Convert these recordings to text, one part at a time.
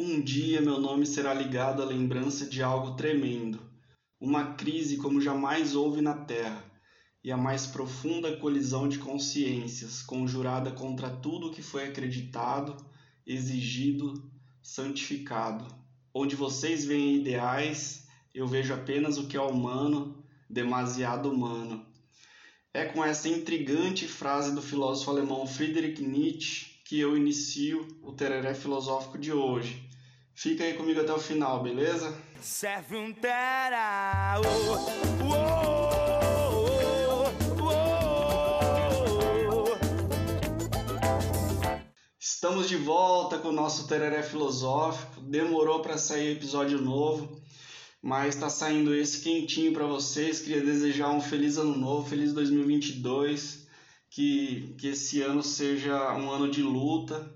Um dia meu nome será ligado à lembrança de algo tremendo, uma crise como jamais houve na Terra, e a mais profunda colisão de consciências conjurada contra tudo que foi acreditado, exigido, santificado. Onde vocês veem ideais, eu vejo apenas o que é humano, demasiado humano. É com essa intrigante frase do filósofo alemão Friedrich Nietzsche que eu inicio o tereré filosófico de hoje. Fica aí comigo até o final, beleza? Serve um terá, oh, oh, oh, Estamos de volta com o nosso tereré filosófico. Demorou para sair episódio novo, mas está saindo esse quentinho para vocês. Queria desejar um feliz ano novo, feliz 2022. Que, que esse ano seja um ano de luta,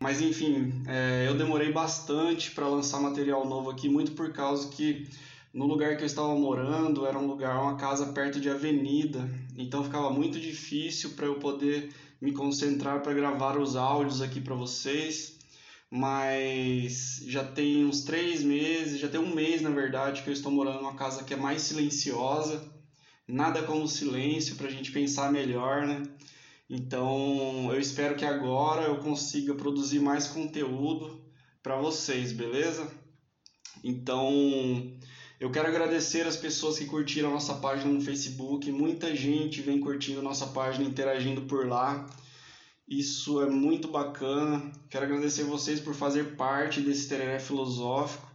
mas enfim, é, eu demorei bastante para lançar material novo aqui, muito por causa que no lugar que eu estava morando era um lugar, uma casa perto de avenida, então ficava muito difícil para eu poder me concentrar para gravar os áudios aqui para vocês. Mas já tem uns três meses, já tem um mês na verdade, que eu estou morando numa casa que é mais silenciosa. Nada como silêncio para a gente pensar melhor, né? Então, eu espero que agora eu consiga produzir mais conteúdo para vocês, beleza? Então, eu quero agradecer as pessoas que curtiram a nossa página no Facebook. Muita gente vem curtindo a nossa página, interagindo por lá. Isso é muito bacana. Quero agradecer vocês por fazer parte desse tereré filosófico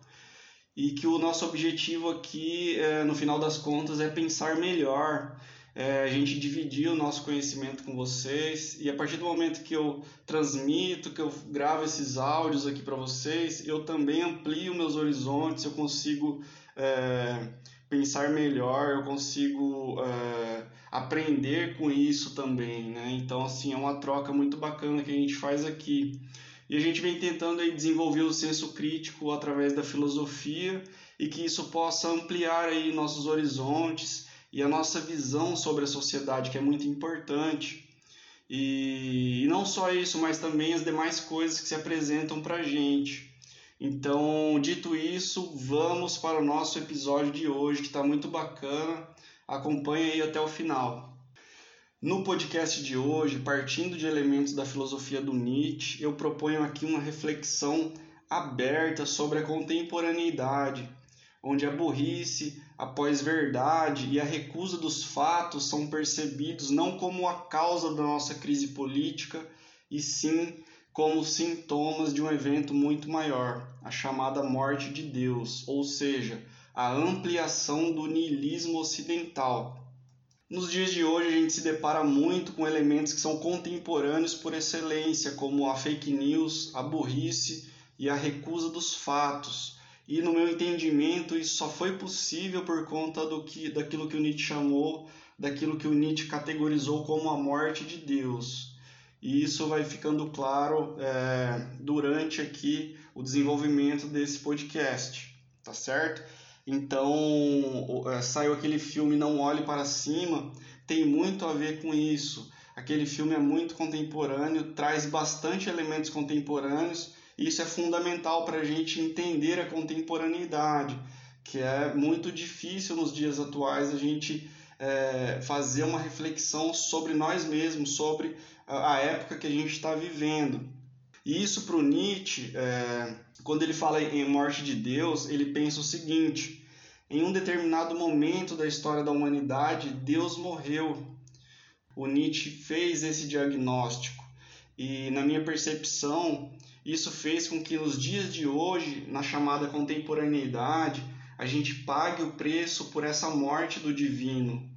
e que o nosso objetivo aqui, é, no final das contas, é pensar melhor é, a gente dividir o nosso conhecimento com vocês e a partir do momento que eu transmito, que eu gravo esses áudios aqui para vocês, eu também amplio meus horizontes, eu consigo é, pensar melhor, eu consigo é, aprender com isso também, né? Então, assim, é uma troca muito bacana que a gente faz aqui. E a gente vem tentando aí desenvolver o senso crítico através da filosofia e que isso possa ampliar aí nossos horizontes e a nossa visão sobre a sociedade, que é muito importante. E, e não só isso, mas também as demais coisas que se apresentam para a gente. Então, dito isso, vamos para o nosso episódio de hoje, que está muito bacana. Acompanhe aí até o final. No podcast de hoje, partindo de elementos da filosofia do Nietzsche, eu proponho aqui uma reflexão aberta sobre a contemporaneidade onde a burrice, a pós-verdade e a recusa dos fatos são percebidos não como a causa da nossa crise política, e sim como sintomas de um evento muito maior, a chamada morte de Deus, ou seja, a ampliação do niilismo ocidental. Nos dias de hoje, a gente se depara muito com elementos que são contemporâneos por excelência, como a fake news, a burrice e a recusa dos fatos e no meu entendimento, isso só foi possível por conta do que, daquilo que o Nietzsche chamou, daquilo que o Nietzsche categorizou como a morte de Deus. E isso vai ficando claro é, durante aqui o desenvolvimento desse podcast, tá certo? Então, é, saiu aquele filme Não Olhe Para Cima, tem muito a ver com isso. Aquele filme é muito contemporâneo, traz bastante elementos contemporâneos isso é fundamental para a gente entender a contemporaneidade, que é muito difícil nos dias atuais a gente é, fazer uma reflexão sobre nós mesmos, sobre a época que a gente está vivendo. E isso para o Nietzsche, é, quando ele fala em morte de Deus, ele pensa o seguinte: em um determinado momento da história da humanidade, Deus morreu. O Nietzsche fez esse diagnóstico. E na minha percepção, isso fez com que nos dias de hoje, na chamada contemporaneidade, a gente pague o preço por essa morte do divino,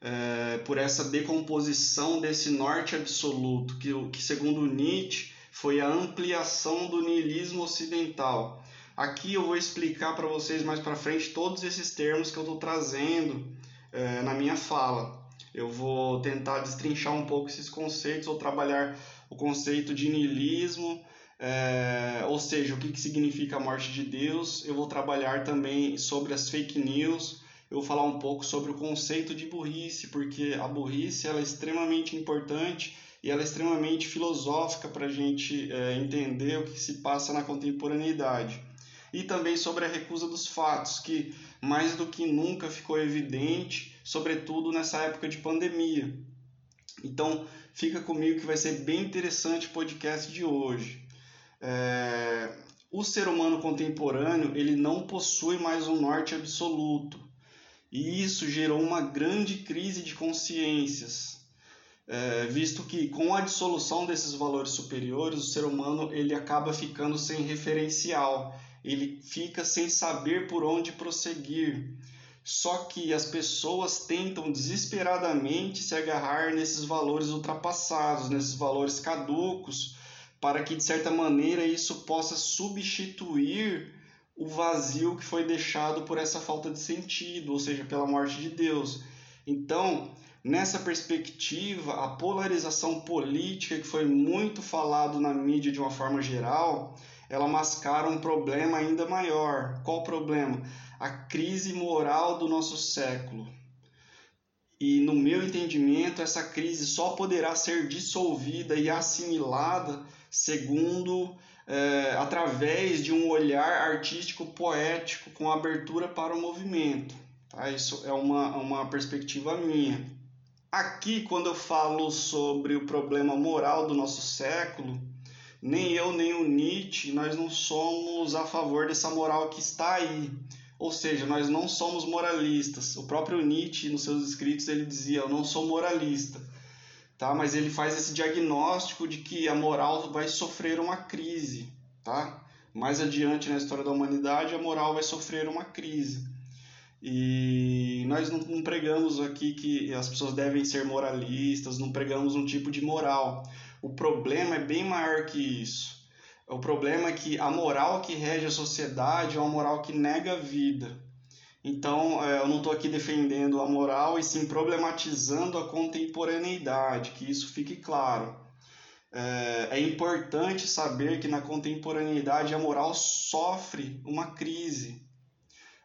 é, por essa decomposição desse norte absoluto, que, que segundo Nietzsche foi a ampliação do niilismo ocidental. Aqui eu vou explicar para vocês mais para frente todos esses termos que eu estou trazendo é, na minha fala. Eu vou tentar destrinchar um pouco esses conceitos ou trabalhar o conceito de niilismo, é, ou seja, o que, que significa a morte de Deus. Eu vou trabalhar também sobre as fake news. Eu vou falar um pouco sobre o conceito de burrice, porque a burrice ela é extremamente importante e ela é extremamente filosófica para a gente é, entender o que se passa na contemporaneidade. E também sobre a recusa dos fatos, que mais do que nunca ficou evidente, sobretudo nessa época de pandemia. Então, fica comigo que vai ser bem interessante o podcast de hoje. É... O ser humano contemporâneo ele não possui mais um norte absoluto e isso gerou uma grande crise de consciências, é, visto que com a dissolução desses valores superiores o ser humano ele acaba ficando sem referencial, ele fica sem saber por onde prosseguir. Só que as pessoas tentam desesperadamente se agarrar nesses valores ultrapassados, nesses valores caducos, para que de certa maneira isso possa substituir o vazio que foi deixado por essa falta de sentido, ou seja, pela morte de Deus. Então, nessa perspectiva, a polarização política que foi muito falado na mídia de uma forma geral, ela mascara um problema ainda maior. Qual o problema? A crise moral do nosso século. E no meu entendimento, essa crise só poderá ser dissolvida e assimilada segundo é, através de um olhar artístico poético com abertura para o movimento. Tá? Isso é uma, uma perspectiva minha. Aqui, quando eu falo sobre o problema moral do nosso século, nem eu nem o Nietzsche, nós não somos a favor dessa moral que está aí. Ou seja, nós não somos moralistas. O próprio Nietzsche, nos seus escritos, ele dizia: Eu não sou moralista tá? Mas ele faz esse diagnóstico de que a moral vai sofrer uma crise, tá? Mais adiante na história da humanidade, a moral vai sofrer uma crise. E nós não pregamos aqui que as pessoas devem ser moralistas, não pregamos um tipo de moral. O problema é bem maior que isso. O problema é que a moral que rege a sociedade é uma moral que nega a vida. Então, é, eu não estou aqui defendendo a moral e sim problematizando a contemporaneidade, que isso fique claro. É, é importante saber que na contemporaneidade a moral sofre uma crise,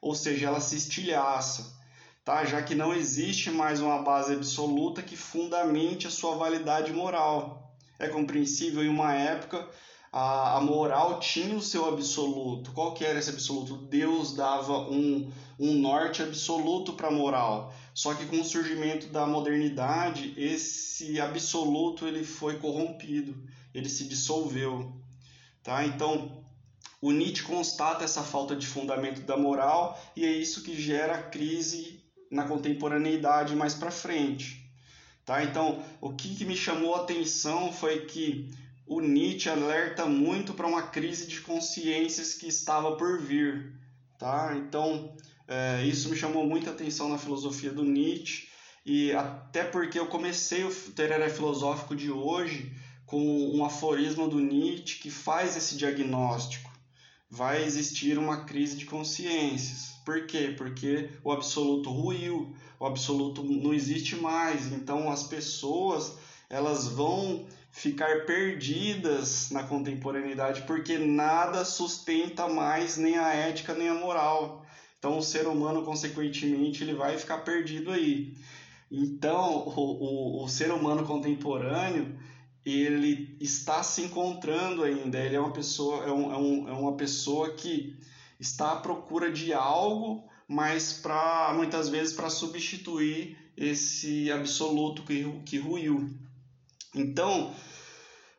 ou seja, ela se estilhaça, tá? já que não existe mais uma base absoluta que fundamente a sua validade moral. É compreensível em uma época a, a moral tinha o seu absoluto. Qual que era esse absoluto? Deus dava um, um norte absoluto para a moral. Só que com o surgimento da modernidade, esse absoluto ele foi corrompido, ele se dissolveu. Tá? Então, o Nietzsche constata essa falta de fundamento da moral e é isso que gera crise na contemporaneidade mais para frente. Tá? Então, o que, que me chamou a atenção foi que o Nietzsche alerta muito para uma crise de consciências que estava por vir. Tá? Então, é, isso me chamou muita atenção na filosofia do Nietzsche, e até porque eu comecei o Tereré Filosófico de hoje com um aforismo do Nietzsche que faz esse diagnóstico. Vai existir uma crise de consciências. Por quê? Porque o absoluto ruiu, o absoluto não existe mais. Então as pessoas elas vão ficar perdidas na contemporaneidade porque nada sustenta mais nem a ética nem a moral. Então o ser humano, consequentemente, ele vai ficar perdido aí. Então o, o, o ser humano contemporâneo ele está se encontrando ainda. Ele é uma pessoa, é, um, é, um, é uma pessoa que está à procura de algo, mas para muitas vezes para substituir esse absoluto que, que ruiu. Então,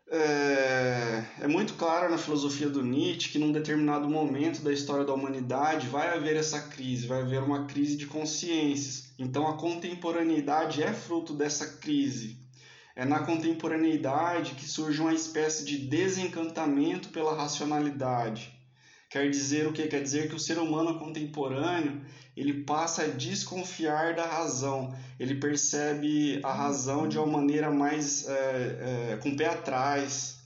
é, é, muito claro na filosofia do Nietzsche que num determinado momento da história da humanidade vai haver essa crise, vai haver uma crise de consciências. Então a contemporaneidade é fruto dessa crise. É na contemporaneidade que surge uma espécie de desencantamento pela racionalidade. Quer dizer o que? Quer dizer que o ser humano contemporâneo ele passa a desconfiar da razão, ele percebe a razão de uma maneira mais é, é, com o pé atrás,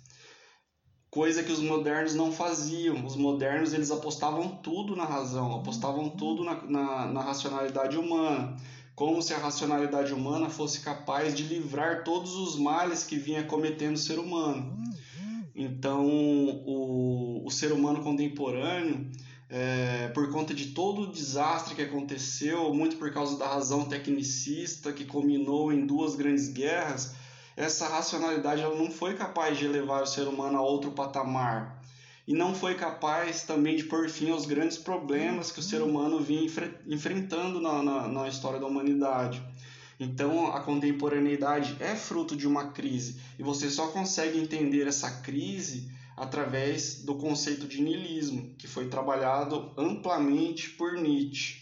coisa que os modernos não faziam. Os modernos eles apostavam tudo na razão, apostavam tudo na, na, na racionalidade humana, como se a racionalidade humana fosse capaz de livrar todos os males que vinha cometendo o ser humano. Então, o, o ser humano contemporâneo é, por conta de todo o desastre que aconteceu, muito por causa da razão tecnicista que culminou em duas grandes guerras, essa racionalidade ela não foi capaz de elevar o ser humano a outro patamar. E não foi capaz também de pôr fim aos grandes problemas que o ser humano vinha enfrentando na, na, na história da humanidade. Então, a contemporaneidade é fruto de uma crise. E você só consegue entender essa crise através do conceito de niilismo, que foi trabalhado amplamente por Nietzsche.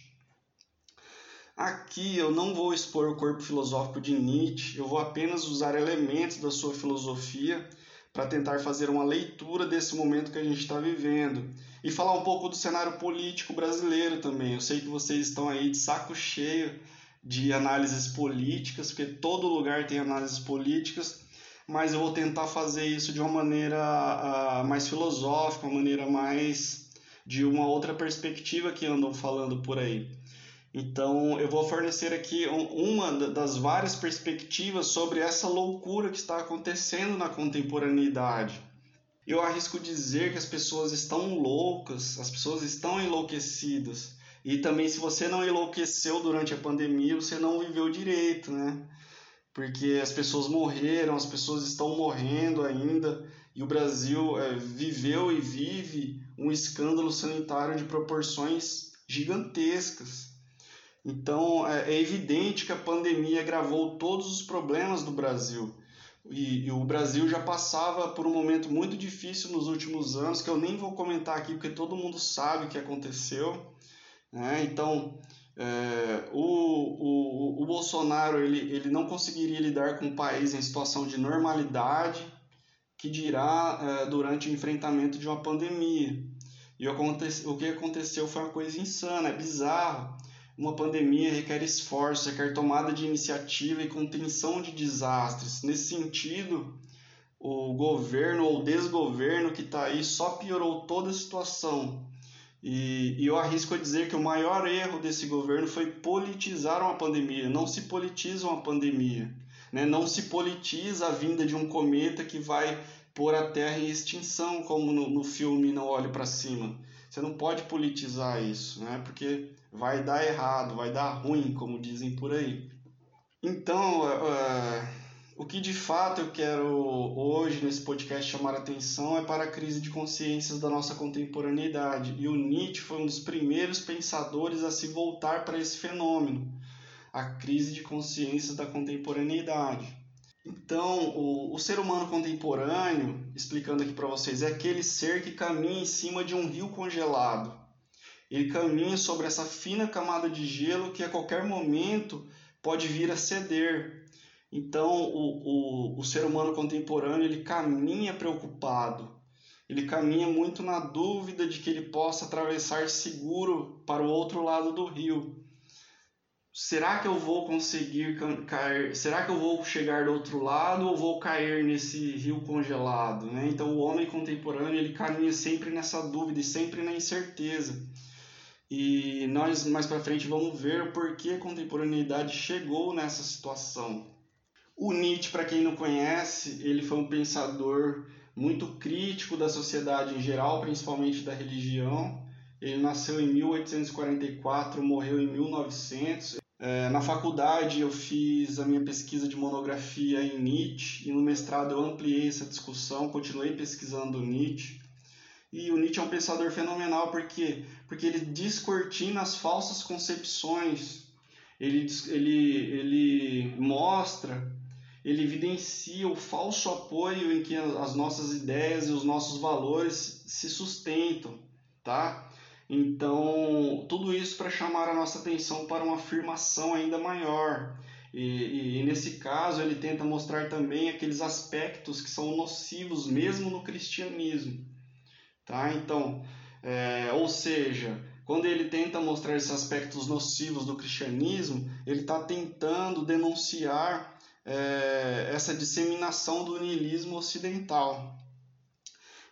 Aqui eu não vou expor o corpo filosófico de Nietzsche, eu vou apenas usar elementos da sua filosofia para tentar fazer uma leitura desse momento que a gente está vivendo e falar um pouco do cenário político brasileiro também. Eu sei que vocês estão aí de saco cheio de análises políticas, porque todo lugar tem análises políticas, mas eu vou tentar fazer isso de uma maneira uh, mais filosófica, uma maneira mais de uma outra perspectiva que andam falando por aí. Então, eu vou fornecer aqui uma das várias perspectivas sobre essa loucura que está acontecendo na contemporaneidade. Eu arrisco dizer que as pessoas estão loucas, as pessoas estão enlouquecidas. E também, se você não enlouqueceu durante a pandemia, você não viveu direito, né? Porque as pessoas morreram, as pessoas estão morrendo ainda, e o Brasil é, viveu e vive um escândalo sanitário de proporções gigantescas. Então, é, é evidente que a pandemia agravou todos os problemas do Brasil. E, e, o Brasil já passava por um momento muito difícil nos últimos anos, que eu nem vou comentar aqui, porque todo mundo sabe o que aconteceu. Né? Então, é, o, o, o Bolsonaro ele, ele não conseguiria lidar com o país em situação de normalidade, que dirá é, durante o enfrentamento de uma pandemia. E o, que aconteceu foi uma coisa insana, é bizarro. Uma pandemia requer esforço, requer tomada de iniciativa e contenção de desastres. Nesse sentido, o governo ou desgoverno que está aí só piorou toda a situação. E, e, eu arrisco a dizer que o maior erro desse governo foi politizar uma pandemia. Não se politiza uma pandemia. Né? Não se politiza a vinda de um cometa que vai pôr a Terra em extinção, como no, no filme Não Olhe para Cima. Você não pode politizar isso, né? porque vai dar errado, vai dar ruim, como dizem por aí. Então, uh, o que de fato eu quero hoje nesse podcast chamar a atenção é para a crise de consciências da nossa contemporaneidade. E o Nietzsche foi um dos primeiros pensadores a se voltar para esse fenômeno, a crise de consciências da contemporaneidade. Então, o, o ser humano contemporâneo, explicando aqui para vocês, é aquele ser que caminha em cima de um rio congelado ele caminha sobre essa fina camada de gelo que a qualquer momento pode vir a ceder. Então, o, o, o ser humano contemporâneo ele caminha preocupado, ele caminha muito na dúvida de que ele possa atravessar seguro para o outro lado do rio. Será que eu vou conseguir cair? Será que eu vou chegar do outro lado ou vou cair nesse rio congelado? Né? Então, o homem contemporâneo ele caminha sempre nessa dúvida e sempre na incerteza. E nós mais para frente vamos ver por que a contemporaneidade chegou nessa situação. O Nietzsche, para quem não conhece, ele foi um pensador muito crítico da sociedade em geral, principalmente da religião. Ele nasceu em 1844, morreu em 1900. É, na faculdade eu fiz a minha pesquisa de monografia em Nietzsche e no mestrado eu ampliei essa discussão, continuei pesquisando Nietzsche. E o Nietzsche é um pensador fenomenal porque porque ele descortina as falsas concepções. Ele, ele, ele mostra, ele evidencia o falso apoio em que as nossas ideias e os nossos valores se sustentam, tá? Então, tudo isso para chamar a nossa atenção para uma afirmação ainda maior. E, e, nesse caso, ele tenta mostrar também aqueles aspectos que são nocivos mesmo no cristianismo. Tá? Então, é, ou seja, quando ele tenta mostrar esses aspectos nocivos do cristianismo, ele está tentando denunciar é, essa disseminação do niilismo ocidental.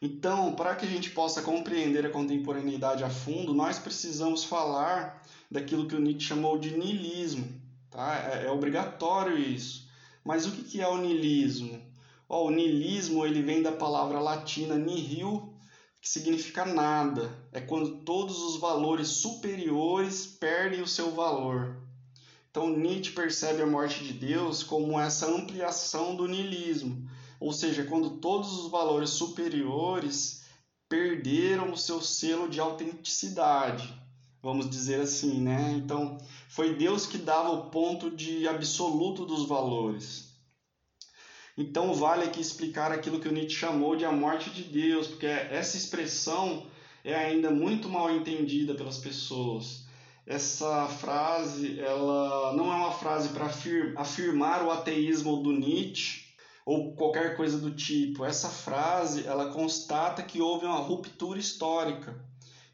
Então, para que a gente possa compreender a contemporaneidade a fundo, nós precisamos falar daquilo que o Nietzsche chamou de niilismo. Tá? É, é obrigatório isso. Mas o que é o niilismo? O niilismo ele vem da palavra latina nihil, que significa nada. É quando todos os valores superiores perdem o seu valor. Então Nietzsche percebe a morte de Deus como essa ampliação do niilismo, ou seja, quando todos os valores superiores perderam o seu selo de autenticidade, vamos dizer assim, né? Então, foi Deus que dava o ponto de absoluto dos valores. Então, vale aqui explicar aquilo que o Nietzsche chamou de a morte de Deus, porque essa expressão é ainda muito mal entendida pelas pessoas essa frase ela não é uma frase para afirmar o ateísmo do Nietzsche ou qualquer coisa do tipo. Essa frase ela constata que houve uma ruptura histórica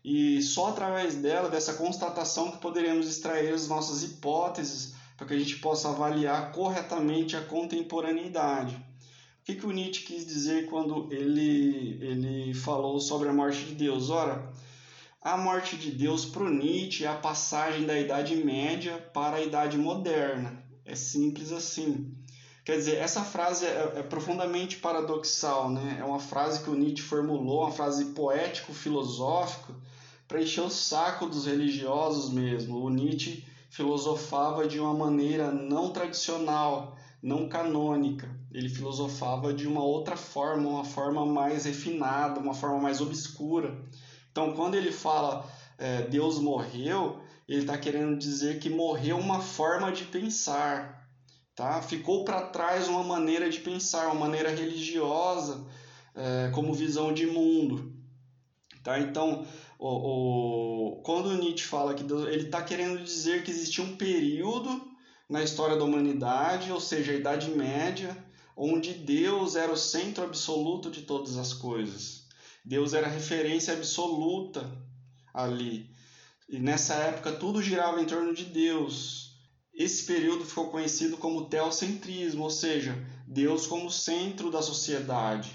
e só através dela, dessa constatação, que poderemos extrair as nossas hipóteses para que a gente possa avaliar corretamente a contemporaneidade. O que, que o Nietzsche quis dizer quando ele, ele falou sobre a morte de Deus? Ora, a morte de Deus para o Nietzsche é a passagem da Idade Média para a Idade Moderna. É simples assim. Quer dizer, essa frase é, é profundamente paradoxal, né? É uma frase que o Nietzsche formulou, uma frase poético-filosófica, para encher o saco dos religiosos mesmo. O Nietzsche filosofava de uma maneira não tradicional, não canônica. Ele filosofava de uma outra forma, uma forma mais refinada, uma forma mais obscura. Então, quando ele fala é, Deus morreu, ele está querendo dizer que morreu uma forma de pensar, tá? Ficou para trás uma maneira de pensar, uma maneira religiosa, é, como visão de mundo, tá? Então, o, o, quando Nietzsche fala que Deus, ele está querendo dizer que existia um período na história da humanidade, ou seja, a Idade Média, onde Deus era o centro absoluto de todas as coisas. Deus era referência absoluta ali. E nessa época tudo girava em torno de Deus. Esse período ficou conhecido como teocentrismo, ou seja, Deus como centro da sociedade.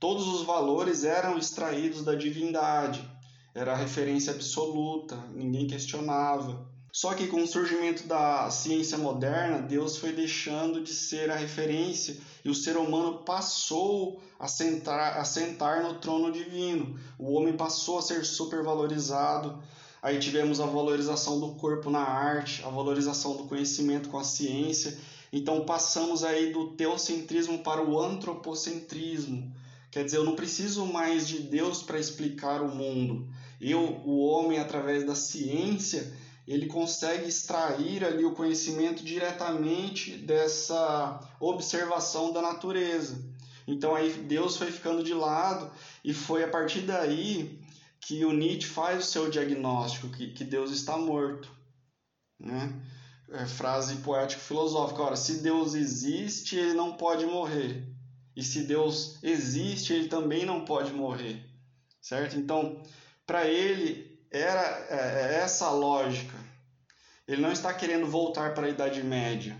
Todos os valores eram extraídos da divindade. Era a referência absoluta, ninguém questionava. Só que com o surgimento da ciência moderna, Deus foi deixando de ser a referência e o ser humano passou a sentar, a sentar no trono divino. O homem passou a ser supervalorizado. Aí tivemos a valorização do corpo na arte, a valorização do conhecimento com a ciência. Então passamos aí do teocentrismo para o antropocentrismo. Quer dizer, eu não preciso mais de Deus para explicar o mundo. Eu, o homem, através da ciência, ele consegue extrair ali o conhecimento diretamente dessa observação da natureza. Então aí Deus foi ficando de lado e foi a partir daí que o Nietzsche faz o seu diagnóstico que, que Deus está morto, né? É frase poético-filosófica. Ora, se Deus existe, ele não pode morrer. E se Deus existe, ele também não pode morrer. Certo? Então, para ele, era é, é essa a lógica. Ele não está querendo voltar para a Idade Média,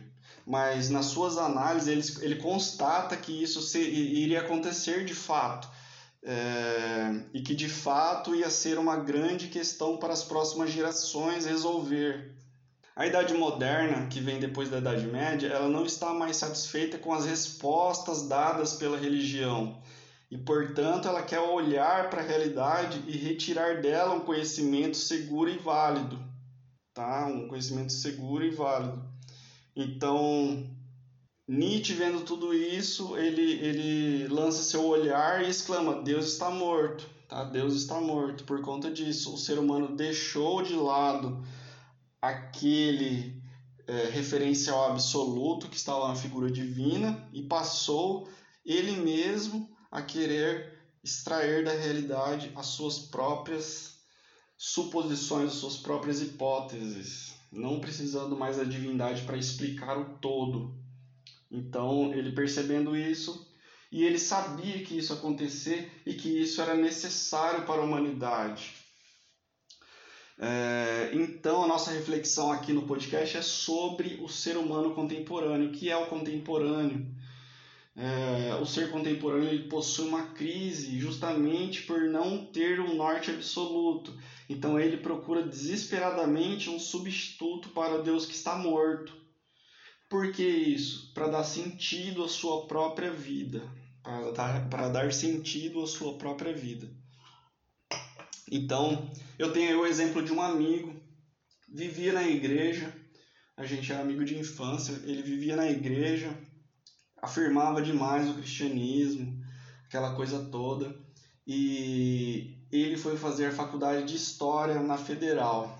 mas nas suas análises ele, ele constata que isso se, iria acontecer de fato. É, e que de fato ia ser uma grande questão para as próximas gerações resolver. A Idade Moderna, que vem depois da Idade Média, ela não está mais satisfeita com as respostas dadas pela religião e, portanto, ela quer olhar para a realidade e retirar dela um conhecimento seguro e válido, tá? Um conhecimento seguro e válido. Então, Nietzsche vendo tudo isso, ele ele lança seu olhar e exclama: Deus está morto, tá? Deus está morto. Por conta disso, o ser humano deixou de lado aquele é, referencial absoluto que estava na figura divina e passou ele mesmo a querer extrair da realidade as suas próprias suposições, as suas próprias hipóteses, não precisando mais da divindade para explicar o todo. Então, ele percebendo isso, e ele sabia que isso acontecer e que isso era necessário para a humanidade. É, então, a nossa reflexão aqui no podcast é sobre o ser humano contemporâneo. Que é o contemporâneo? É, o ser contemporâneo ele possui uma crise justamente por não ter um norte absoluto. Então ele procura desesperadamente um substituto para Deus que está morto. Por que isso? Para dar sentido à sua própria vida. Para dar, para dar sentido à sua própria vida. Então, eu tenho o exemplo de um amigo, vivia na igreja, a gente era amigo de infância, ele vivia na igreja, afirmava demais o cristianismo, aquela coisa toda, e ele foi fazer a faculdade de História na Federal.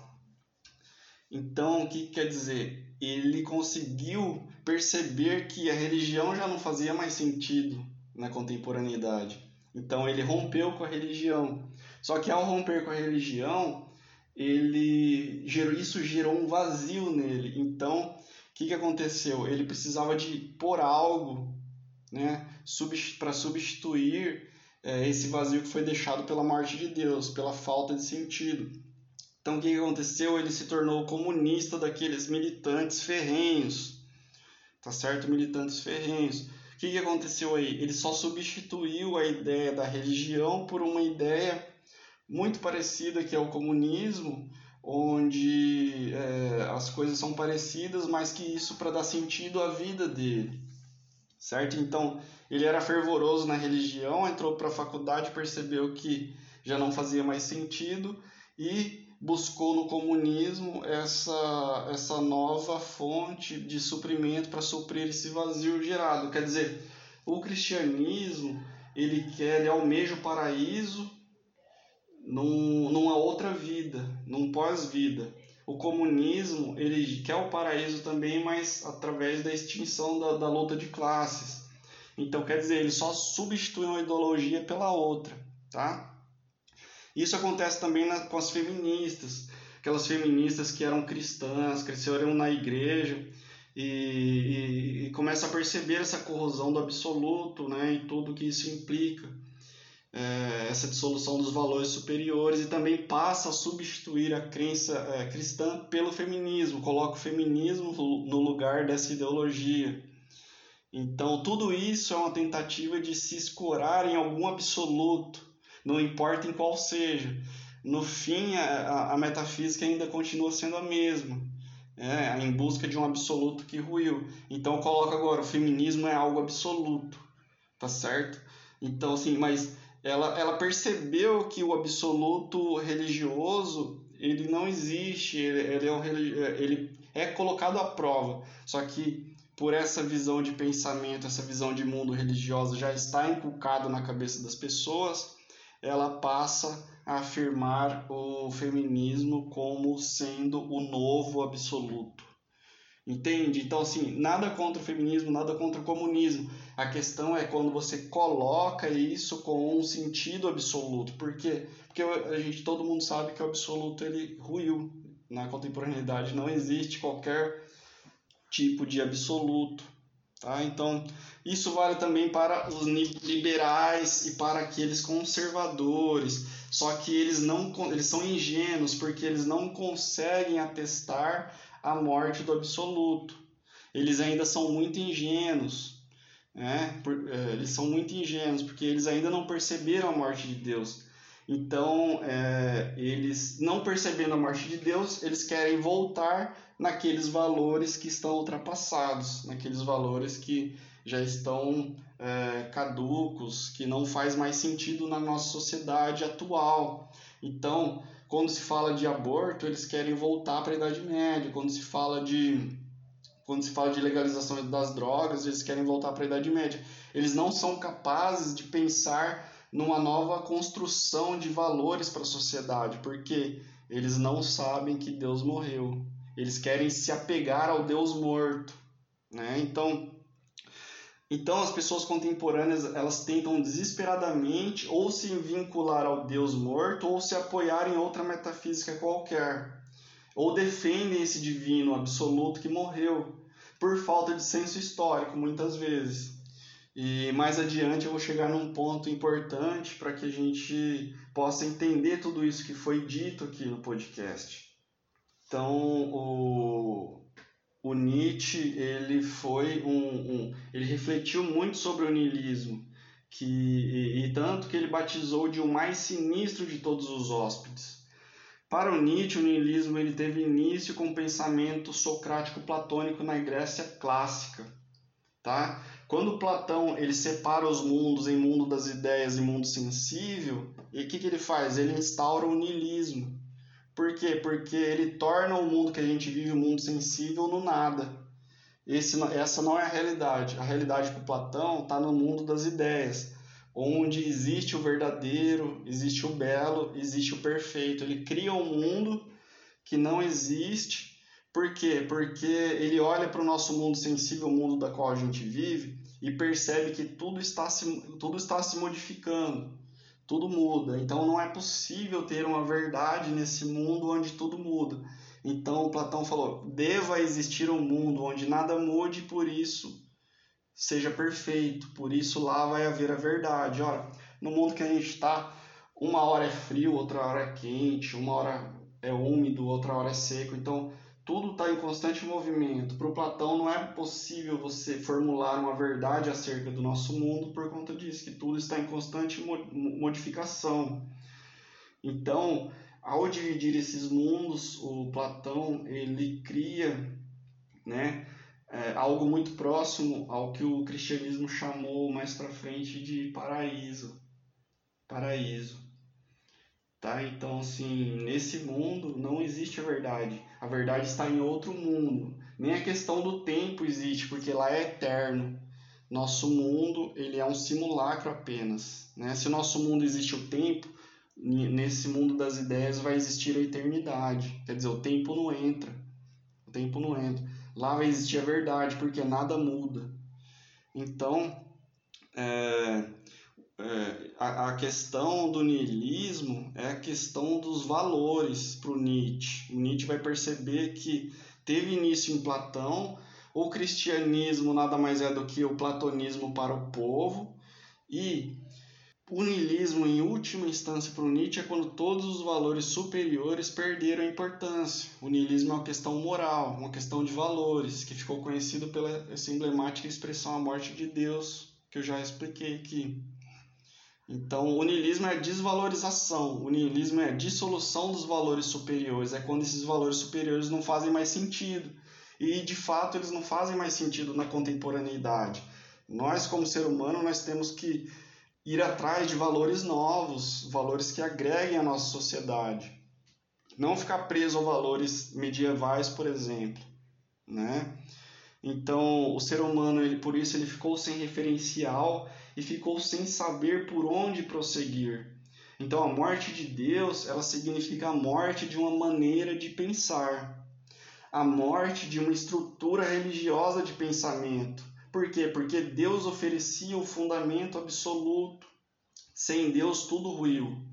Então, o que quer dizer? Ele conseguiu perceber que a religião já não fazia mais sentido na contemporaneidade. Então, ele rompeu com a religião. Só que ao romper com a religião, ele gerou, isso gerou um vazio nele. Então, que, que aconteceu? Ele precisava de pôr algo né, para substituir é, esse vazio que foi deixado pela morte de Deus, pela falta de sentido. Então, o que, que aconteceu? Ele se tornou comunista daqueles militantes ferrenhos, tá certo? Militantes ferrenhos. O que, que aconteceu aí? Ele só substituiu a ideia da religião por uma ideia muito parecida que é o comunismo, onde é, as coisas são parecidas, mas que isso para dar sentido à vida dele, certo? Então ele era fervoroso na religião, entrou para a faculdade, percebeu que já não fazia mais sentido e buscou no comunismo essa, essa nova fonte de suprimento para suprir esse vazio gerado. Quer dizer, o cristianismo ele quer, ele almeja o paraíso num, numa outra vida, num pós-vida. O comunismo ele quer o paraíso também, mas através da extinção da, da luta de classes. Então, quer dizer, ele só substitui uma ideologia pela outra, tá? Isso acontece também na, com as feministas, aquelas feministas que eram cristãs, cresceram na igreja e, e, e começam a perceber essa corrosão do absoluto, né, e tudo que isso implica é, essa dissolução dos valores superiores e também passa a substituir a crença é, cristã pelo feminismo, coloca o feminismo no lugar dessa ideologia. Então, tudo isso é uma tentativa de se escorar em algum absoluto, não importa em qual seja. No fim, a, a metafísica ainda continua sendo a mesma, é, em busca de um absoluto que ruiu. Então, coloca agora: o feminismo é algo absoluto, tá certo? Então, assim, mas ela, ela percebeu que o absoluto religioso ele não existe, ele, ele, é um, ele é colocado à prova. Só que por essa visão de pensamento, essa visão de mundo religioso já está inculcado na cabeça das pessoas, ela passa a afirmar o feminismo como sendo o novo absoluto. Entende? Então, assim, nada contra o feminismo, nada contra o comunismo. A questão é quando você coloca isso com um sentido absoluto. Por quê? Porque a gente, todo mundo sabe que o absoluto ele ruiu. Na contemporaneidade não existe qualquer tipo de absoluto. Tá? Então, isso vale também para os liberais e para aqueles conservadores. Só que eles não eles são ingênuos porque eles não conseguem atestar a morte do absoluto. Eles ainda são muito ingênuos, né? É, eles são muito ingênuos porque eles ainda não perceberam a morte de Deus. Então, é, eles não percebendo a morte de Deus, eles querem voltar naqueles valores que estão ultrapassados, naqueles valores que já estão é, caducos, que não faz mais sentido na nossa sociedade atual. Então, quando se fala de aborto, eles querem voltar para a Idade Média. Quando se fala de quando se fala de legalização das drogas, eles querem voltar para a Idade Média. Eles não são capazes de pensar numa nova construção de valores para a sociedade, porque eles não sabem que Deus morreu. Eles querem se apegar ao Deus morto, né? Então, então, as pessoas contemporâneas elas tentam desesperadamente ou se vincular ao Deus morto ou se apoiar em outra metafísica qualquer, ou defendem esse divino absoluto que morreu por falta de senso histórico, muitas vezes. E mais adiante eu vou chegar num ponto importante para que a gente possa entender tudo isso que foi dito aqui no podcast. Então, o, o Nietzsche ele foi um, um, ele refletiu muito sobre o niilismo que e, e, tanto que ele batizou de o mais sinistro de todos os hóspedes. Para o Nietzsche o niilismo ele teve início com o pensamento socrático platônico na Grécia clássica tá? Quando Platão ele separa os mundos em mundo das ideias e mundo sensível e o que, que ele faz? Ele instaura o niilismo Por quê? Porque ele torna o mundo que a gente vive, o mundo sensível, no nada. Esse, essa não é a realidade. A realidade para Platão está no mundo das ideias, onde existe o verdadeiro, existe o belo, existe o perfeito. Ele cria um mundo que não existe. Por quê? Porque ele olha para o nosso mundo sensível, o mundo da qual a gente vive, e percebe que tudo está se, tudo está se modificando, tudo muda. Então não é possível ter uma verdade nesse mundo onde tudo muda. Então Platão falou: deva existir um mundo onde nada mude, por isso seja perfeito, por isso lá vai haver a verdade. Olha, no mundo que a gente está, uma hora é frio, outra hora é quente, uma hora é úmido, outra hora é seco. Então, tudo está em constante movimento. Para o Platão, não é possível você formular uma verdade acerca do nosso mundo por conta disso, que tudo está em constante modificação. Então, ao dividir esses mundos, o Platão ele cria, né, é, algo muito próximo ao que o cristianismo chamou mais para frente de paraíso. Paraíso. Tá? Então, assim, nesse mundo não existe a verdade. A verdade está em outro mundo. Nem a questão do tempo existe, porque lá é eterno. Nosso mundo, ele é um simulacro apenas. Né? Se o nosso mundo existe o tempo, nesse mundo das ideias vai existir a eternidade. Quer dizer, o tempo não entra. O tempo não entra. Lá vai existir a verdade, porque nada muda. Então, é, é, a, a, questão do niilismo é a questão dos valores para o Nietzsche. O Nietzsche vai perceber que teve início em Platão, o cristianismo nada mais é do que o platonismo para o povo, e o niilismo, em última instância, para o Nietzsche, é quando todos os valores superiores perderam importância. O niilismo é uma questão moral, uma questão de valores, que ficou conhecido pela essa emblemática expressão a morte de Deus, que eu já expliquei aqui. Então, o niilismo é a desvalorização, o niilismo é a dissolução dos valores superiores, é quando esses valores superiores não fazem mais sentido. E, de fato, eles não fazem mais sentido na contemporaneidade. Nós, como ser humano, nós temos que ir atrás de valores novos, valores que agreguem à nossa sociedade. Não ficar preso a valores medievais, por exemplo, né? Então, o ser humano, ele, por isso, ele ficou sem referencial e ficou sem saber por onde prosseguir. Então, a morte de Deus, ela significa a morte de uma maneira de pensar, a morte de uma estrutura religiosa de pensamento. Por quê? Porque Deus oferecia o fundamento absoluto. Sem Deus, tudo ruiu.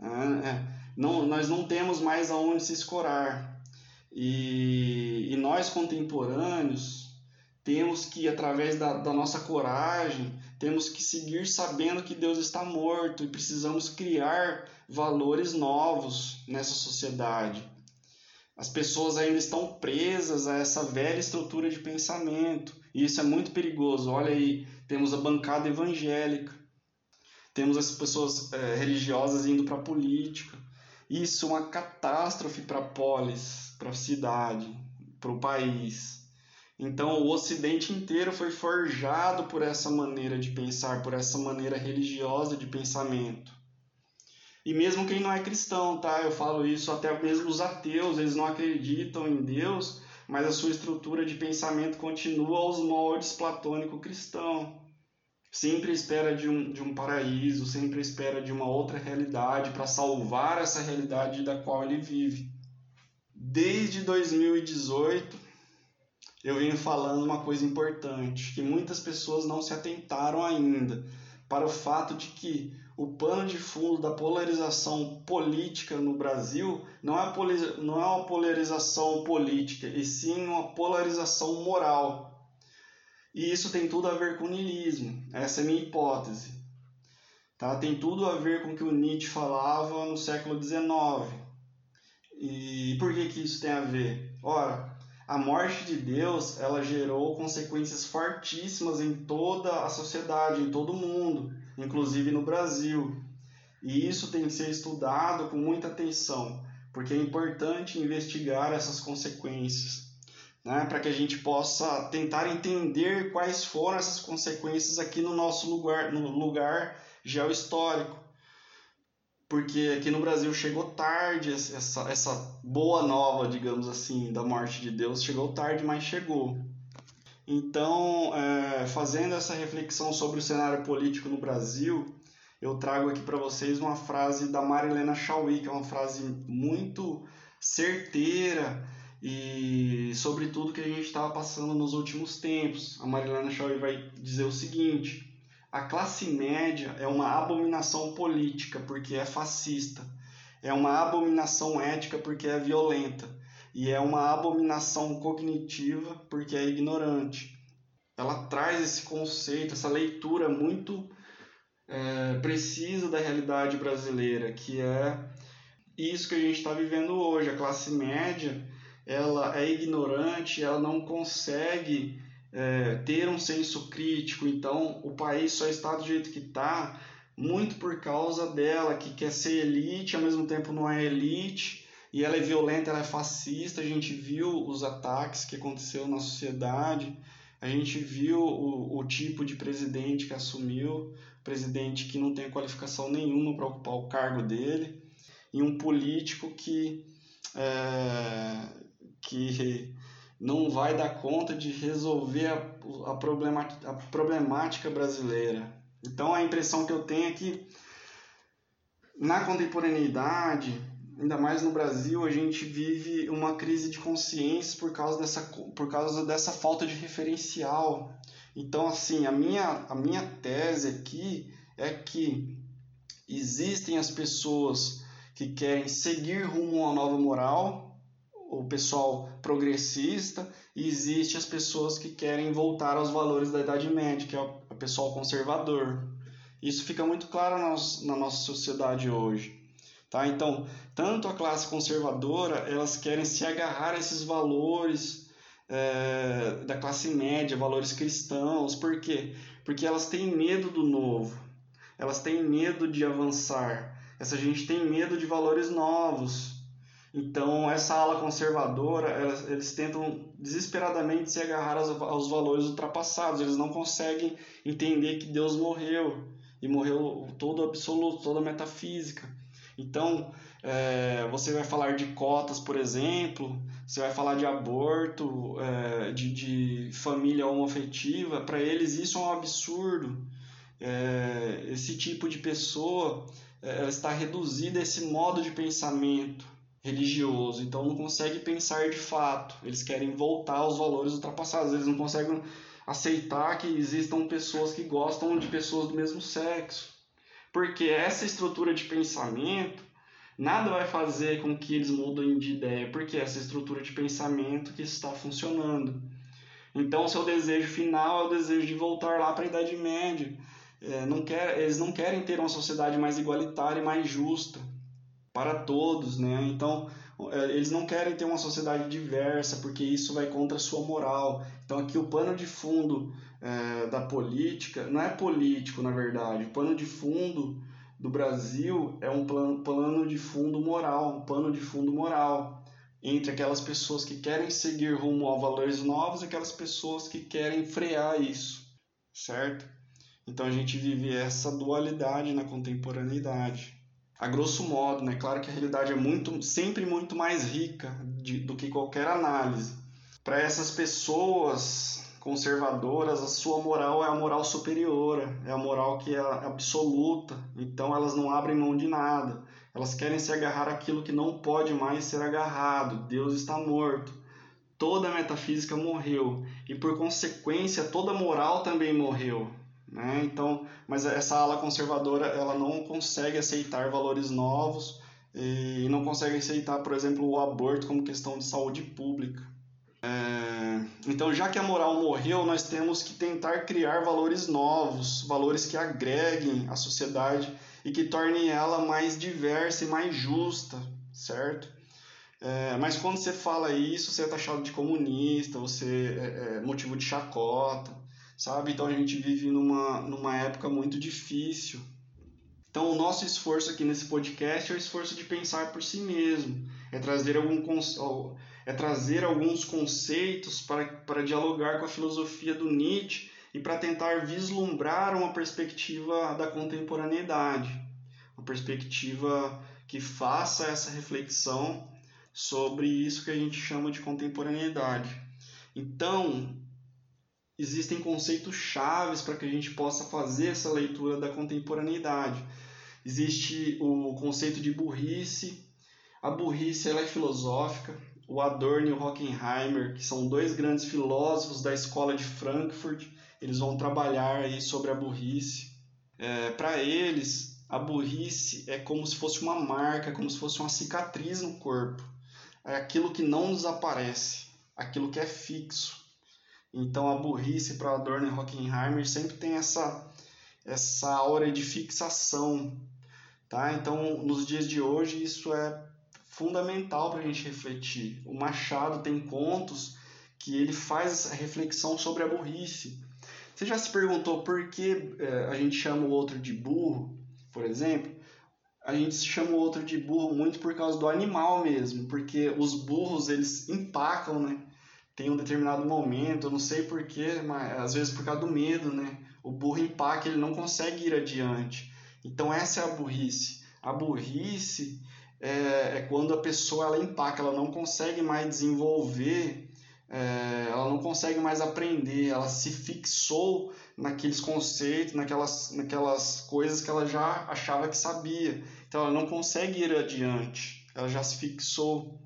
É, é. Não, nós não temos mais aonde se escorar. E, e nós, contemporâneos, temos que, através da, da nossa coragem, temos que seguir sabendo que Deus está morto e precisamos criar valores novos nessa sociedade. As pessoas ainda estão presas a essa velha estrutura de pensamento e isso é muito perigoso. Olha aí, temos a bancada evangélica, temos as pessoas é, religiosas indo para a política. Isso é uma catástrofe para a polis, para a cidade, para o país. Então, o Ocidente inteiro foi forjado por essa maneira de pensar, por essa maneira religiosa de pensamento. E mesmo quem não é cristão, tá? Eu falo isso até mesmo os ateus, eles não acreditam em Deus, mas a sua estrutura de pensamento continua aos moldes platônico-cristão. Sempre espera de um, de um paraíso, sempre espera de uma outra realidade para salvar essa realidade da qual ele vive. Desde 2018, eu venho falando uma coisa importante, que muitas pessoas não se atentaram ainda para o fato de que o pano de fundo da polarização política no Brasil não é, não é uma polarização política, e sim uma polarização moral. E isso tem tudo a ver com o niilismo, essa é a minha hipótese. Tá? Tem tudo a ver com o que o Nietzsche falava no século XIX. E por que, que isso tem a ver? Ora, a morte de Deus ela gerou consequências fortíssimas em toda a sociedade, em todo o mundo, inclusive no Brasil. E isso tem que ser estudado com muita atenção, porque é importante investigar essas consequências, né, para que a gente possa tentar entender quais foram essas consequências aqui no nosso lugar, no lugar geohistórico porque aqui no Brasil chegou tarde essa, essa boa nova, digamos assim, da morte de Deus. Chegou tarde, mas chegou. Então, é, fazendo essa reflexão sobre o cenário político no Brasil, eu trago aqui para vocês uma frase da Marilena Chauí, que é uma frase muito certeira e sobre tudo que a gente estava passando nos últimos tempos. A Marilena Chauí vai dizer o seguinte: a classe média é uma abominação política porque é fascista, é uma abominação ética porque é violenta e é uma abominação cognitiva porque é ignorante. Ela traz esse conceito, essa leitura muito é, precisa da realidade brasileira, que é isso que a gente está vivendo hoje. A classe média ela é ignorante, ela não consegue é, ter um senso crítico. Então, o país só está do jeito que está muito por causa dela, que quer ser elite, ao mesmo tempo não é elite, e ela é violenta, ela é fascista. A gente viu os ataques que aconteceu na sociedade, a gente viu o, o tipo de presidente que assumiu, presidente que não tem qualificação nenhuma para ocupar o cargo dele, e um político que, é, que não vai dar conta de resolver a, a, problemática, a problemática brasileira. Então a impressão que eu tenho é que na contemporaneidade, ainda mais no Brasil, a gente vive uma crise de consciência por causa dessa, por causa dessa falta de referencial. Então, assim, a minha, a minha tese aqui é que existem as pessoas que querem seguir rumo a uma nova moral, o pessoal progressista, e existe as pessoas que querem voltar aos valores da Idade Média, que é o pessoal conservador. Isso fica muito claro na, nossa sociedade hoje. Tá? Então, tanto a classe conservadora, elas querem se agarrar a esses valores é, da classe média, valores cristãos. Por quê? Porque elas têm medo do novo, elas têm medo de avançar. Essa gente tem medo de valores novos. Então, essa ala conservadora, elas, eles tentam desesperadamente se agarrar aos, aos valores ultrapassados. Eles não conseguem entender que Deus morreu e morreu todo absoluto, toda metafísica. Então, é, você vai falar de cotas, por exemplo, você vai falar de aborto, é, de, de família homoafetiva, para eles isso é um absurdo. É, esse tipo de pessoa ela está reduzida a esse modo de pensamento religioso, então não consegue pensar de fato. Eles querem voltar aos valores ultrapassados, eles não conseguem aceitar que existam pessoas que gostam de pessoas do mesmo sexo. Porque essa estrutura de pensamento nada vai fazer com que eles mudem de ideia, porque essa estrutura de pensamento que está funcionando. Então, seu desejo final é o desejo de voltar lá para a Idade Média. É, não quer, eles não querem ter uma sociedade mais igualitária e mais justa para todos, né? Então, é, eles não querem ter uma sociedade diversa, porque isso vai contra a sua moral. Então, aqui o pano de fundo é, da política não é político, na verdade. O pano de fundo do Brasil é um plano, plano de fundo moral, um pano de fundo moral entre aquelas pessoas que querem seguir rumo a valores novos e aquelas pessoas que querem frear isso, certo? Então a gente vive essa dualidade na contemporaneidade. A grosso modo, né? Claro que a realidade é muito, sempre muito mais rica de, do que qualquer análise. Para essas pessoas conservadoras, a sua moral é a moral superior, é a moral que é absoluta. Então elas não abrem mão de nada. Elas querem se agarrar àquilo que não pode mais ser agarrado. Deus está morto. Toda a metafísica morreu e por consequência toda moral também morreu. Né? Então, mas essa ala conservadora ela não consegue aceitar valores novos e não consegue aceitar, por exemplo, o aborto como questão de saúde pública. É, então, já que a moral morreu, nós temos que tentar criar valores novos, valores que agreguem a sociedade e que tornem ela mais diversa e mais justa, certo? É, mas quando você fala isso, você é taxado de comunista, você é, é motivo de chacota, sabe? Então a gente vive numa, numa época muito difícil. Então o nosso esforço aqui nesse podcast é o esforço de pensar por si mesmo, é trazer algum é trazer alguns conceitos para, para dialogar com a filosofia do Nietzsche e para tentar vislumbrar uma perspectiva da contemporaneidade, uma perspectiva que faça essa reflexão sobre isso que a gente chama de contemporaneidade. Então, existem conceitos chaves para que a gente possa fazer essa leitura da contemporaneidade. Existe o conceito de burrice. A burrice ela é filosófica. O Adorno e o Hockenheimer, que são dois grandes filósofos da escola de Frankfurt, eles vão trabalhar aí sobre a burrice. É, para eles, a burrice é como se fosse uma marca, como se fosse uma cicatriz no corpo. É aquilo que não desaparece, aquilo que é fixo. Então a burrice para Adorno e Hockenheimer sempre tem essa essa aura de fixação, tá? Então nos dias de hoje isso é fundamental para a gente refletir. O Machado tem contos que ele faz essa reflexão sobre a burrice. Você já se perguntou por que é, a gente chama o outro de burro, por exemplo? A gente chama o outro de burro muito por causa do animal mesmo, porque os burros eles empacam, né? Tem um determinado momento, eu não sei porquê, mas às vezes por causa do medo, né? O burro empaca, ele não consegue ir adiante. Então essa é a burrice. A burrice é, é quando a pessoa ela empaca, ela não consegue mais desenvolver, é, ela não consegue mais aprender, ela se fixou naqueles conceitos, naquelas, naquelas coisas que ela já achava que sabia. Então ela não consegue ir adiante, ela já se fixou.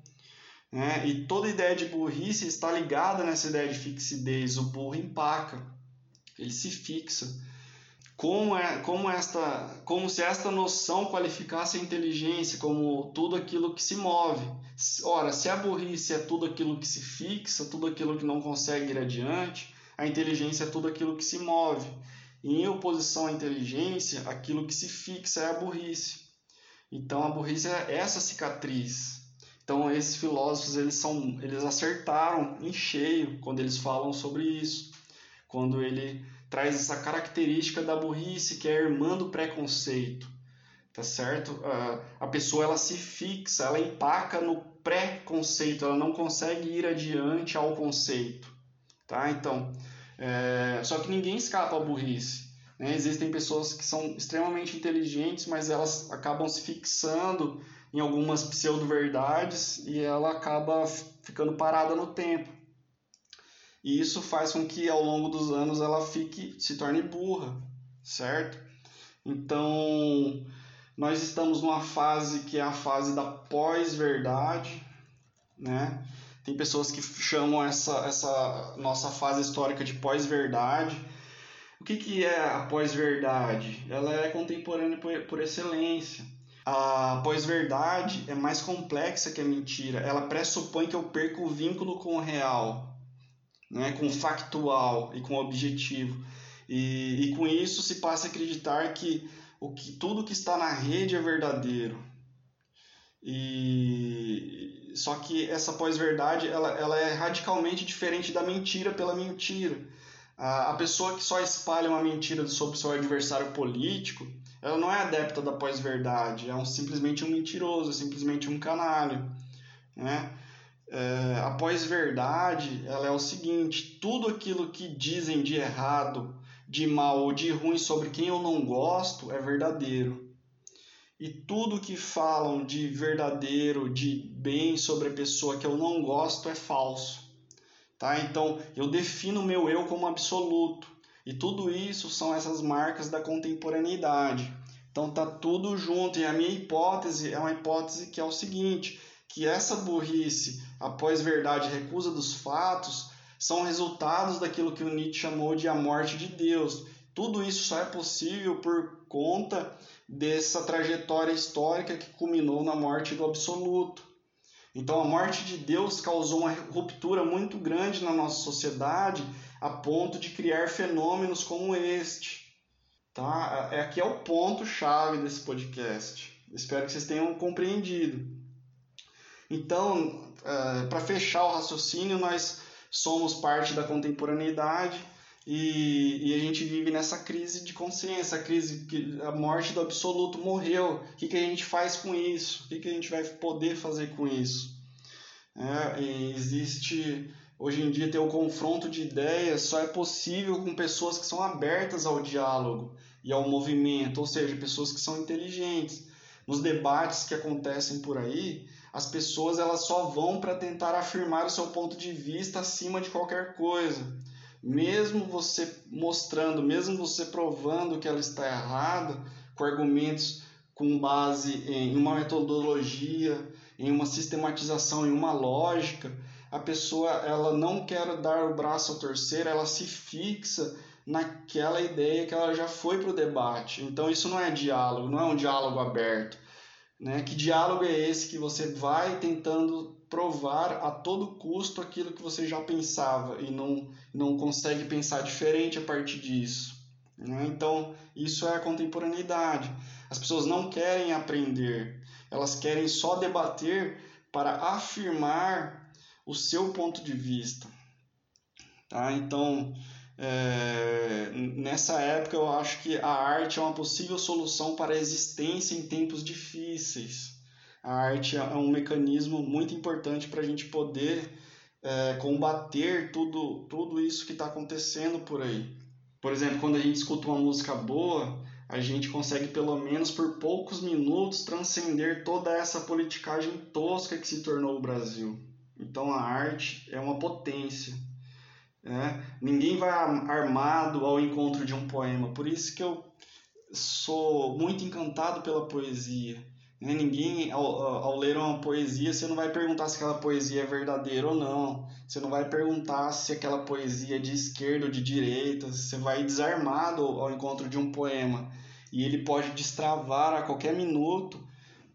Né? E toda ideia de burrice está ligada nessa ideia de fixidez. O burro empaca, ele se fixa. Como é como esta como se esta noção qualificasse a inteligência como tudo aquilo que se move. Ora se a burrice é tudo aquilo que se fixa tudo aquilo que não consegue ir adiante a inteligência é tudo aquilo que se move. E em oposição à inteligência aquilo que se fixa é a burrice. Então a burrice é essa cicatriz então esses filósofos eles são eles acertaram em cheio quando eles falam sobre isso quando ele traz essa característica da burrice, que é a irmã do preconceito, tá certo? A pessoa ela se fixa, ela empaca no pré-conceito, ela não consegue ir adiante ao conceito, tá? Então, é... só que ninguém escapa à burrice. Né? Existem pessoas que são extremamente inteligentes, mas elas acabam se fixando em algumas pseudo-verdades e ela acaba ficando parada no tempo. E isso faz com que ao longo dos anos ela fique se torne burra, certo? Então, nós estamos numa fase que é a fase da pós-verdade, né? Tem pessoas que chamam essa, essa nossa fase histórica de pós-verdade. O que, que é a pós-verdade? Ela é contemporânea por, por excelência. A pós-verdade é mais complexa que a mentira. Ela pressupõe que eu perco o vínculo com o real né, com factual e com objetivo. E, e com isso se passa a acreditar que, o que tudo que está na rede é verdadeiro. E só que essa pós-verdade ela, ela é radicalmente diferente da mentira pela mentira. A, a pessoa que só espalha uma mentira sobre seu adversário político, ela não é adepta da pós-verdade, é um, simplesmente um mentiroso, é simplesmente um canalha. Né? é, a pós-verdade ela é o seguinte: tudo aquilo que dizem de errado, de mal ou de ruim sobre quem eu não gosto é verdadeiro. E tudo que falam de verdadeiro, de bem sobre a pessoa que eu não gosto é falso. Tá? Então eu defino o meu eu como absoluto. E tudo isso são essas marcas da contemporaneidade. Então tá tudo junto. E a minha hipótese é uma hipótese que é o seguinte: que essa burrice, após verdade, recusa dos fatos, são resultados daquilo que o Nietzsche chamou de a morte de Deus. Tudo isso só é possível por conta dessa trajetória histórica que culminou na morte do absoluto. Então, a morte de Deus causou uma ruptura muito grande na nossa sociedade, a ponto de criar fenômenos como este. Tá? É, aqui é o ponto chave desse podcast. Espero que vocês tenham compreendido. Então, uh, para fechar o raciocínio, nós somos parte da contemporaneidade e, e, a gente vive nessa crise de consciência, a crise que a morte do absoluto morreu. O que, que a gente faz com isso? O que, que a gente vai poder fazer com isso? É, existe hoje em dia ter o confronto de ideias só é possível com pessoas que são abertas ao diálogo e ao movimento, ou seja, pessoas que são inteligentes. Nos debates que acontecem por aí, as pessoas elas só vão para tentar afirmar o seu ponto de vista acima de qualquer coisa. Mesmo você mostrando, mesmo você provando que ela está errada, com argumentos com base em uma metodologia, em uma sistematização, em uma lógica, a pessoa ela não quer dar o braço a torcer, ela se fixa naquela ideia que ela já foi para o debate. Então isso não é diálogo, não é um diálogo aberto. Né? Que diálogo é esse que você vai tentando provar a todo custo aquilo que você já pensava e não, não consegue pensar diferente a partir disso? Né? Então, isso é a contemporaneidade. As pessoas não querem aprender, elas querem só debater para afirmar o seu ponto de vista. Tá? Então, é, nessa época eu acho que a arte é uma possível solução para a existência em tempos difíceis. A arte é um mecanismo muito importante para a gente poder é, combater tudo, tudo isso que está acontecendo por aí. Por exemplo, quando a gente escuta uma música boa, a gente consegue pelo menos por poucos minutos transcender toda essa politicagem tosca que se tornou o Brasil. Então a arte é uma potência. Né? Ninguém vai armado ao encontro de um poema. Por isso que eu sou muito encantado pela poesia. Né? Ninguém, ao, ao, ler uma poesia, você não vai perguntar se aquela poesia é verdadeira ou não. Você não vai perguntar se aquela poesia é de esquerda ou de direita. Você vai desarmado ao encontro de um poema. E ele pode destravar a qualquer minuto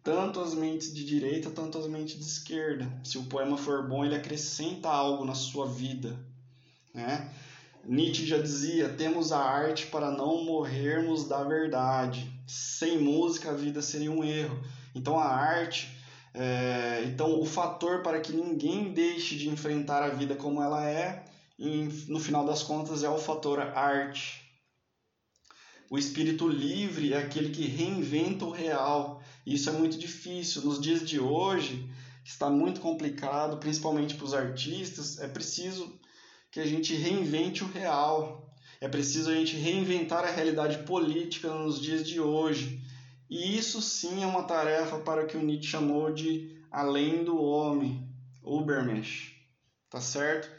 tanto as mentes de direita, tanto as mentes de esquerda. Se o poema for bom, ele acrescenta algo na sua vida. Né? Nietzsche já dizia: temos a arte para não morrermos da verdade. Sem música, a vida seria um erro. Então, a arte. É... então, o fator para que ninguém deixe de enfrentar a vida como ela é, no final das contas, é o fator arte. O espírito livre é aquele que reinventa o real. Isso é muito difícil. Nos dias de hoje, está muito complicado, principalmente para os artistas, é preciso que a gente reinvente o real. É preciso a gente reinventar a realidade política nos dias de hoje. E isso sim é uma tarefa para o que o Nietzsche chamou de além do homem, Ubermensch. Tá certo?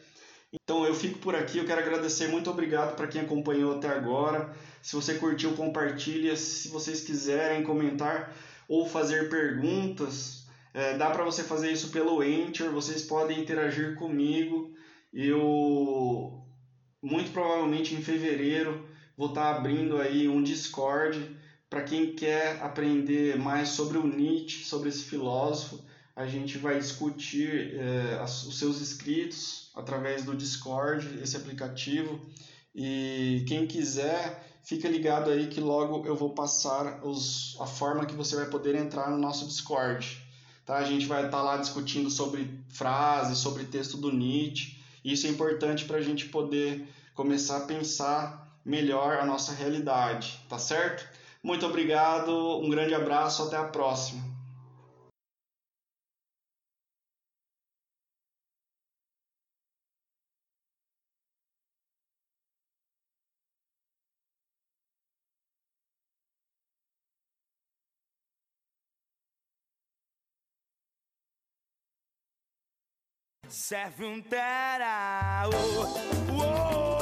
Então eu fico por aqui, eu quero agradecer, muito obrigado para quem acompanhou até agora. Se você curtiu, compartilha. Se vocês quiserem comentar ou fazer perguntas, é, dá para você fazer isso pelo Enter, vocês podem interagir comigo. Eu muito provavelmente em fevereiro vou estar tá abrindo aí um Discord para quem quer aprender mais sobre o Nietzsche, sobre esse filósofo. A gente vai discutir é, os seus escritos através do Discord, esse aplicativo. E quem quiser, fica ligado aí que logo eu vou passar os, a forma que você vai poder entrar no nosso Discord. Tá? A gente vai estar tá lá discutindo sobre frases, sobre texto do Nietzsche isso é importante para a gente poder começar a pensar melhor a nossa realidade, tá certo? Muito obrigado, um grande abraço, até a próxima. Serve um terá. Oh, oh.